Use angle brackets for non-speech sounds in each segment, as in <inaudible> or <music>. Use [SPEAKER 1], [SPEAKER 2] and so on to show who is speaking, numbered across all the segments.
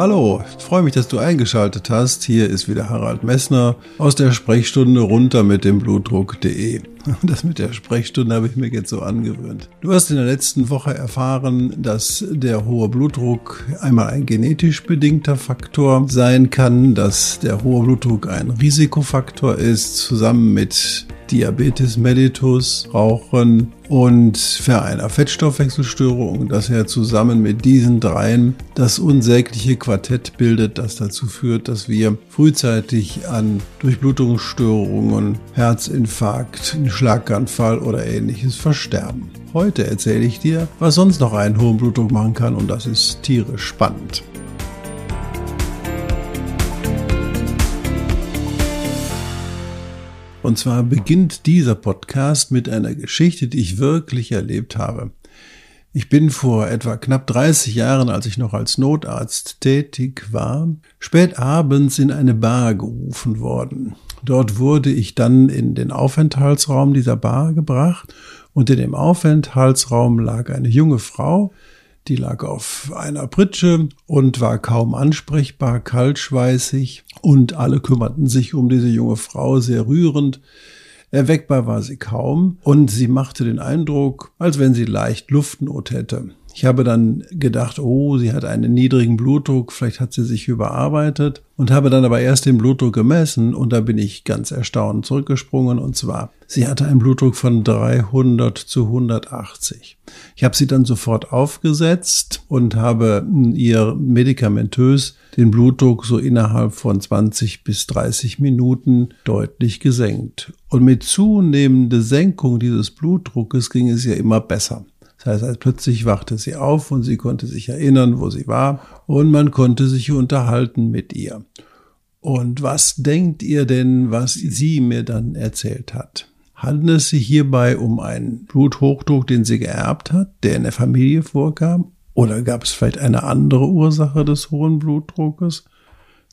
[SPEAKER 1] Hallo, ich freue mich, dass du eingeschaltet hast. Hier ist wieder Harald Messner aus der Sprechstunde runter mit dem Blutdruck.de. <laughs> Das mit der Sprechstunde habe ich mir jetzt so angewöhnt. Du hast in der letzten Woche erfahren, dass der hohe Blutdruck einmal ein genetisch bedingter Faktor sein kann, dass der hohe Blutdruck ein Risikofaktor ist, zusammen mit Diabetes mellitus, Rauchen und für eine Fettstoffwechselstörung, dass er zusammen mit diesen dreien das unsägliche Quartett bildet, das dazu führt, dass wir frühzeitig an Durchblutungsstörungen, Herzinfarkt, Schlaganfall oder ähnliches versterben. Heute erzähle ich dir, was sonst noch einen hohen Blutdruck machen kann und das ist tierisch spannend. Und zwar beginnt dieser Podcast mit einer Geschichte, die ich wirklich erlebt habe. Ich bin vor etwa knapp 30 Jahren, als ich noch als Notarzt tätig war, spät abends in eine Bar gerufen worden. Dort wurde ich dann in den Aufenthaltsraum dieser Bar gebracht und in dem Aufenthaltsraum lag eine junge Frau, die lag auf einer Pritsche und war kaum ansprechbar, kaltschweißig und alle kümmerten sich um diese junge Frau sehr rührend. Erweckbar war sie kaum und sie machte den Eindruck, als wenn sie leicht Luftnot hätte. Ich habe dann gedacht, oh, sie hat einen niedrigen Blutdruck, vielleicht hat sie sich überarbeitet und habe dann aber erst den Blutdruck gemessen und da bin ich ganz erstaunt zurückgesprungen und zwar, sie hatte einen Blutdruck von 300 zu 180. Ich habe sie dann sofort aufgesetzt und habe ihr medikamentös den Blutdruck so innerhalb von 20 bis 30 Minuten deutlich gesenkt. Und mit zunehmender Senkung dieses Blutdruckes ging es ihr immer besser. Das heißt, plötzlich wachte sie auf und sie konnte sich erinnern, wo sie war und man konnte sich unterhalten mit ihr. Und was denkt ihr denn, was sie mir dann erzählt hat? Handelt es sich hierbei um einen Bluthochdruck, den sie geerbt hat, der in der Familie vorkam? Oder gab es vielleicht eine andere Ursache des hohen Blutdruckes?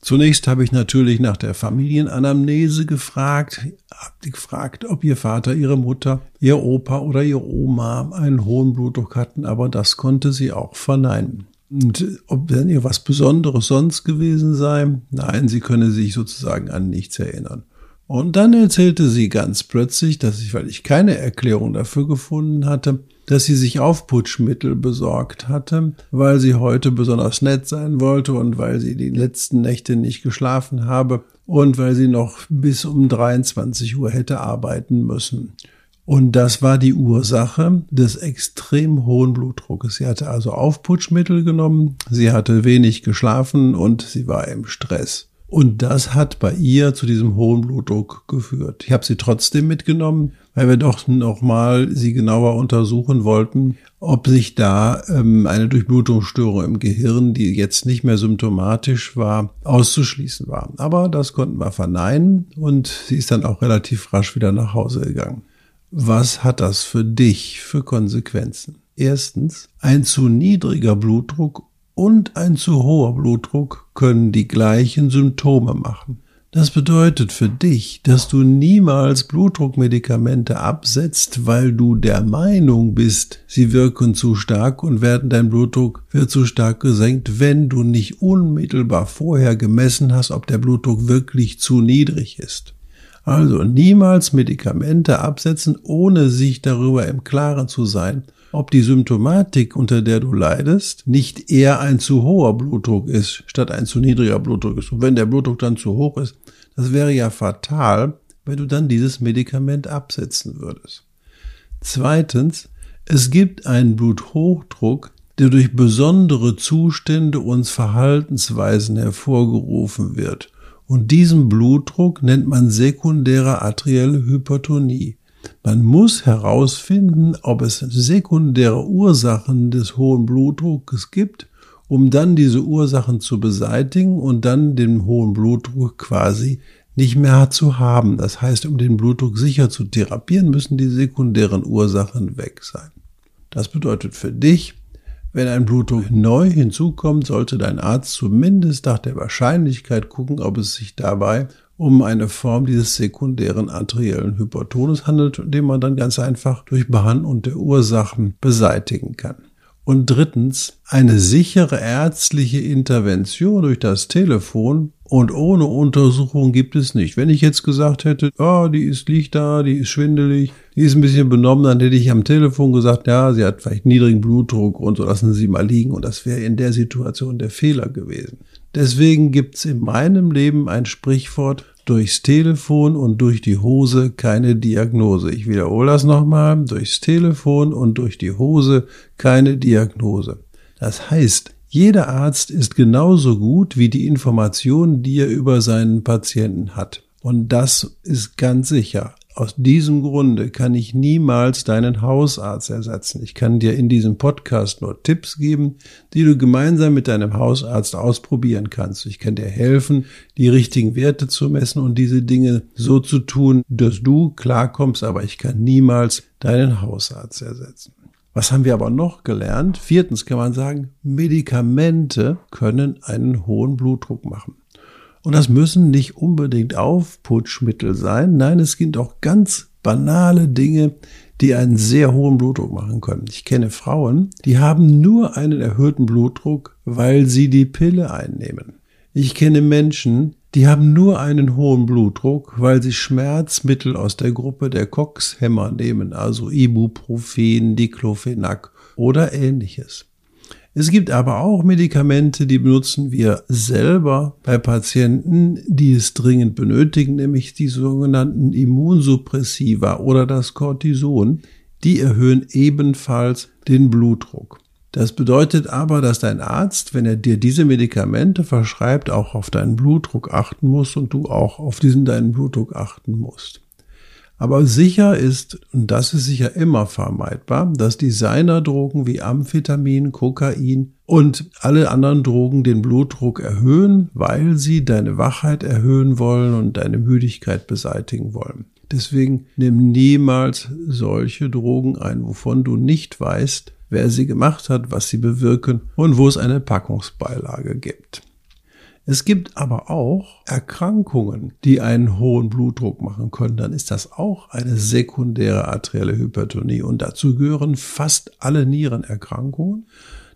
[SPEAKER 1] Zunächst habe ich natürlich nach der Familienanamnese gefragt, habe gefragt, ob ihr Vater, ihre Mutter, ihr Opa oder ihr Oma einen hohen Blutdruck hatten, aber das konnte sie auch verneinen. Und ob denn ihr was Besonderes sonst gewesen sei? Nein, sie könne sich sozusagen an nichts erinnern. Und dann erzählte sie ganz plötzlich, dass ich, weil ich keine Erklärung dafür gefunden hatte, dass sie sich Aufputschmittel besorgt hatte, weil sie heute besonders nett sein wollte und weil sie die letzten Nächte nicht geschlafen habe und weil sie noch bis um 23 Uhr hätte arbeiten müssen. Und das war die Ursache des extrem hohen Blutdruckes. Sie hatte also Aufputschmittel genommen, sie hatte wenig geschlafen und sie war im Stress. Und das hat bei ihr zu diesem hohen Blutdruck geführt. Ich habe sie trotzdem mitgenommen, weil wir doch nochmal sie genauer untersuchen wollten, ob sich da ähm, eine Durchblutungsstörung im Gehirn, die jetzt nicht mehr symptomatisch war, auszuschließen war. Aber das konnten wir verneinen und sie ist dann auch relativ rasch wieder nach Hause gegangen. Was hat das für dich für Konsequenzen? Erstens, ein zu niedriger Blutdruck und ein zu hoher Blutdruck können die gleichen Symptome machen. Das bedeutet für dich, dass du niemals Blutdruckmedikamente absetzt, weil du der Meinung bist, sie wirken zu stark und werden dein Blutdruck wird zu stark gesenkt, wenn du nicht unmittelbar vorher gemessen hast, ob der Blutdruck wirklich zu niedrig ist. Also niemals Medikamente absetzen, ohne sich darüber im Klaren zu sein, ob die Symptomatik, unter der du leidest, nicht eher ein zu hoher Blutdruck ist, statt ein zu niedriger Blutdruck ist. Und wenn der Blutdruck dann zu hoch ist, das wäre ja fatal, wenn du dann dieses Medikament absetzen würdest. Zweitens, es gibt einen Bluthochdruck, der durch besondere Zustände und Verhaltensweisen hervorgerufen wird. Und diesen Blutdruck nennt man sekundäre arterielle Hypertonie. Man muss herausfinden, ob es sekundäre Ursachen des hohen Blutdruckes gibt, um dann diese Ursachen zu beseitigen und dann den hohen Blutdruck quasi nicht mehr zu haben. Das heißt, um den Blutdruck sicher zu therapieren, müssen die sekundären Ursachen weg sein. Das bedeutet für dich, wenn ein Blutdruck neu hinzukommt, sollte dein Arzt zumindest nach der Wahrscheinlichkeit gucken, ob es sich dabei um eine Form dieses sekundären arteriellen Hypertonus handelt, den man dann ganz einfach durch Behandlung der Ursachen beseitigen kann. Und drittens, eine sichere ärztliche Intervention durch das Telefon und ohne Untersuchung gibt es nicht. Wenn ich jetzt gesagt hätte, oh, die ist, liegt da, die ist schwindelig, die ist ein bisschen benommen, dann hätte ich am Telefon gesagt, ja, sie hat vielleicht niedrigen Blutdruck und so lassen Sie mal liegen. Und das wäre in der Situation der Fehler gewesen. Deswegen gibt's in meinem Leben ein Sprichwort, durchs Telefon und durch die Hose keine Diagnose. Ich wiederhole das nochmal, durchs Telefon und durch die Hose keine Diagnose. Das heißt, jeder Arzt ist genauso gut wie die Informationen, die er über seinen Patienten hat. Und das ist ganz sicher. Aus diesem Grunde kann ich niemals deinen Hausarzt ersetzen. Ich kann dir in diesem Podcast nur Tipps geben, die du gemeinsam mit deinem Hausarzt ausprobieren kannst. Ich kann dir helfen, die richtigen Werte zu messen und diese Dinge so zu tun, dass du klarkommst, aber ich kann niemals deinen Hausarzt ersetzen. Was haben wir aber noch gelernt? Viertens kann man sagen, Medikamente können einen hohen Blutdruck machen. Und das müssen nicht unbedingt Aufputschmittel sein. Nein, es gibt auch ganz banale Dinge, die einen sehr hohen Blutdruck machen können. Ich kenne Frauen, die haben nur einen erhöhten Blutdruck, weil sie die Pille einnehmen. Ich kenne Menschen, die haben nur einen hohen Blutdruck, weil sie Schmerzmittel aus der Gruppe der Cox-Hämmer nehmen, also Ibuprofen, Diclofenac oder ähnliches. Es gibt aber auch Medikamente, die benutzen wir selber bei Patienten, die es dringend benötigen, nämlich die sogenannten Immunsuppressiva oder das Cortison. Die erhöhen ebenfalls den Blutdruck. Das bedeutet aber, dass dein Arzt, wenn er dir diese Medikamente verschreibt, auch auf deinen Blutdruck achten muss und du auch auf diesen deinen Blutdruck achten musst. Aber sicher ist, und das ist sicher immer vermeidbar, dass Designerdrogen wie Amphetamin, Kokain und alle anderen Drogen den Blutdruck erhöhen, weil sie deine Wachheit erhöhen wollen und deine Müdigkeit beseitigen wollen. Deswegen nimm niemals solche Drogen ein, wovon du nicht weißt, wer sie gemacht hat, was sie bewirken und wo es eine Packungsbeilage gibt. Es gibt aber auch Erkrankungen, die einen hohen Blutdruck machen können. Dann ist das auch eine sekundäre arterielle Hypertonie. Und dazu gehören fast alle Nierenerkrankungen.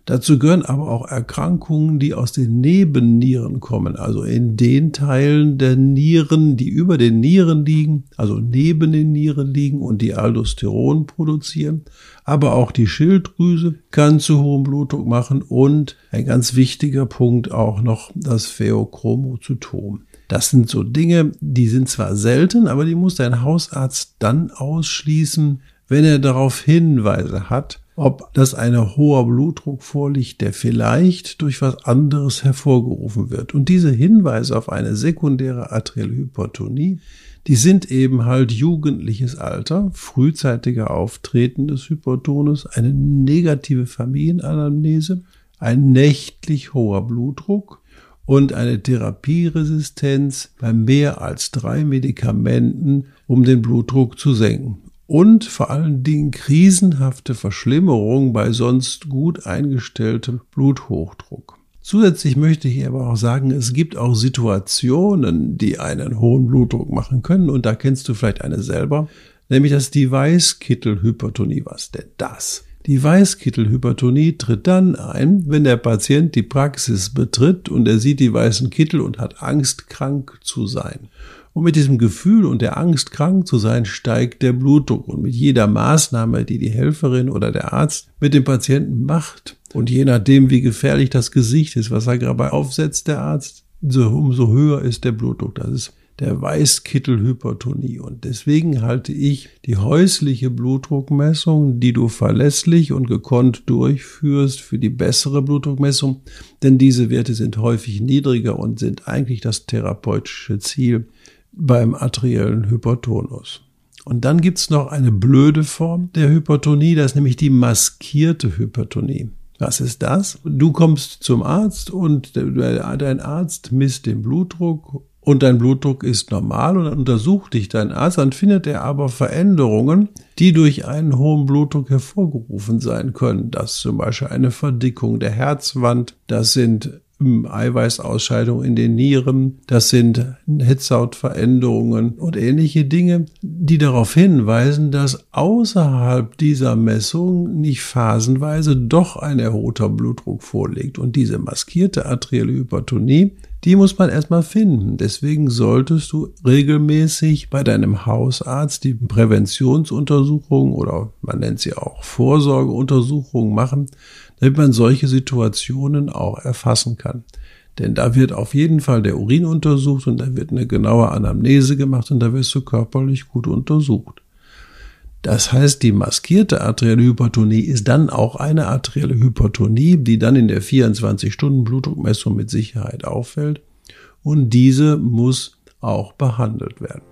[SPEAKER 1] Dazu gehören aber auch Erkrankungen, die aus den Nebennieren kommen, also in den Teilen der Nieren, die über den Nieren liegen, also neben den Nieren liegen und die Aldosteron produzieren. Aber auch die Schilddrüse kann zu hohem Blutdruck machen und ein ganz wichtiger Punkt auch noch das Pheochromozytom. Das sind so Dinge, die sind zwar selten, aber die muss dein Hausarzt dann ausschließen, wenn er darauf Hinweise hat, ob das ein hoher Blutdruck vorliegt, der vielleicht durch was anderes hervorgerufen wird. Und diese Hinweise auf eine sekundäre arterielle Hypertonie, die sind eben halt jugendliches Alter, frühzeitiger Auftreten des Hypertonus, eine negative Familienanamnese, ein nächtlich hoher Blutdruck und eine Therapieresistenz bei mehr als drei Medikamenten, um den Blutdruck zu senken und vor allen Dingen krisenhafte Verschlimmerung bei sonst gut eingestelltem Bluthochdruck. Zusätzlich möchte ich aber auch sagen, es gibt auch Situationen, die einen hohen Blutdruck machen können und da kennst du vielleicht eine selber, nämlich das Device-Kittel-Hypertonie. Was denn das? Die Weißkittelhypertonie tritt dann ein, wenn der Patient die Praxis betritt und er sieht die weißen Kittel und hat Angst, krank zu sein. Und mit diesem Gefühl und der Angst, krank zu sein, steigt der Blutdruck. Und mit jeder Maßnahme, die die Helferin oder der Arzt mit dem Patienten macht, und je nachdem, wie gefährlich das Gesicht ist, was er gerade aufsetzt, der Arzt, so, umso höher ist der Blutdruck. Das ist der Weißkittelhypertonie. Und deswegen halte ich die häusliche Blutdruckmessung, die du verlässlich und gekonnt durchführst, für die bessere Blutdruckmessung, denn diese Werte sind häufig niedriger und sind eigentlich das therapeutische Ziel beim arteriellen Hypertonus. Und dann gibt's noch eine blöde Form der Hypertonie, das ist nämlich die maskierte Hypertonie. Was ist das? Du kommst zum Arzt und dein Arzt misst den Blutdruck und dein Blutdruck ist normal und dann untersucht dich dein Arzt, dann findet er aber Veränderungen, die durch einen hohen Blutdruck hervorgerufen sein können. Das ist zum Beispiel eine Verdickung der Herzwand, das sind Eiweißausscheidung in den Nieren, das sind Hitzhautveränderungen und ähnliche Dinge, die darauf hinweisen, dass außerhalb dieser Messung nicht phasenweise doch ein erhöhter Blutdruck vorliegt. Und diese maskierte arterielle Hypertonie, die muss man erstmal finden. Deswegen solltest du regelmäßig bei deinem Hausarzt die Präventionsuntersuchung oder man nennt sie auch Vorsorgeuntersuchung machen, damit man solche Situationen auch erfassen kann. Denn da wird auf jeden Fall der Urin untersucht und da wird eine genaue Anamnese gemacht und da wirst du körperlich gut untersucht. Das heißt, die maskierte arterielle Hypertonie ist dann auch eine arterielle Hypertonie, die dann in der 24-Stunden-Blutdruckmessung mit Sicherheit auffällt. Und diese muss auch behandelt werden.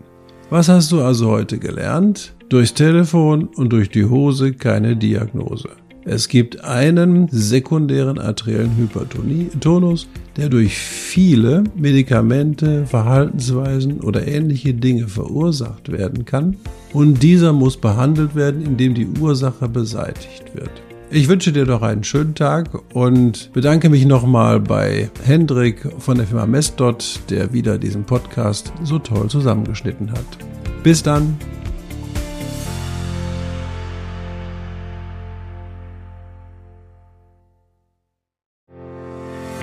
[SPEAKER 1] Was hast du also heute gelernt? Durchs Telefon und durch die Hose keine Diagnose. Es gibt einen sekundären arteriellen Hypertonus, der durch viele Medikamente, Verhaltensweisen oder ähnliche Dinge verursacht werden kann. Und dieser muss behandelt werden, indem die Ursache beseitigt wird. Ich wünsche dir doch einen schönen Tag und bedanke mich nochmal bei Hendrik von der Firma Messdot, der wieder diesen Podcast so toll zusammengeschnitten hat. Bis dann!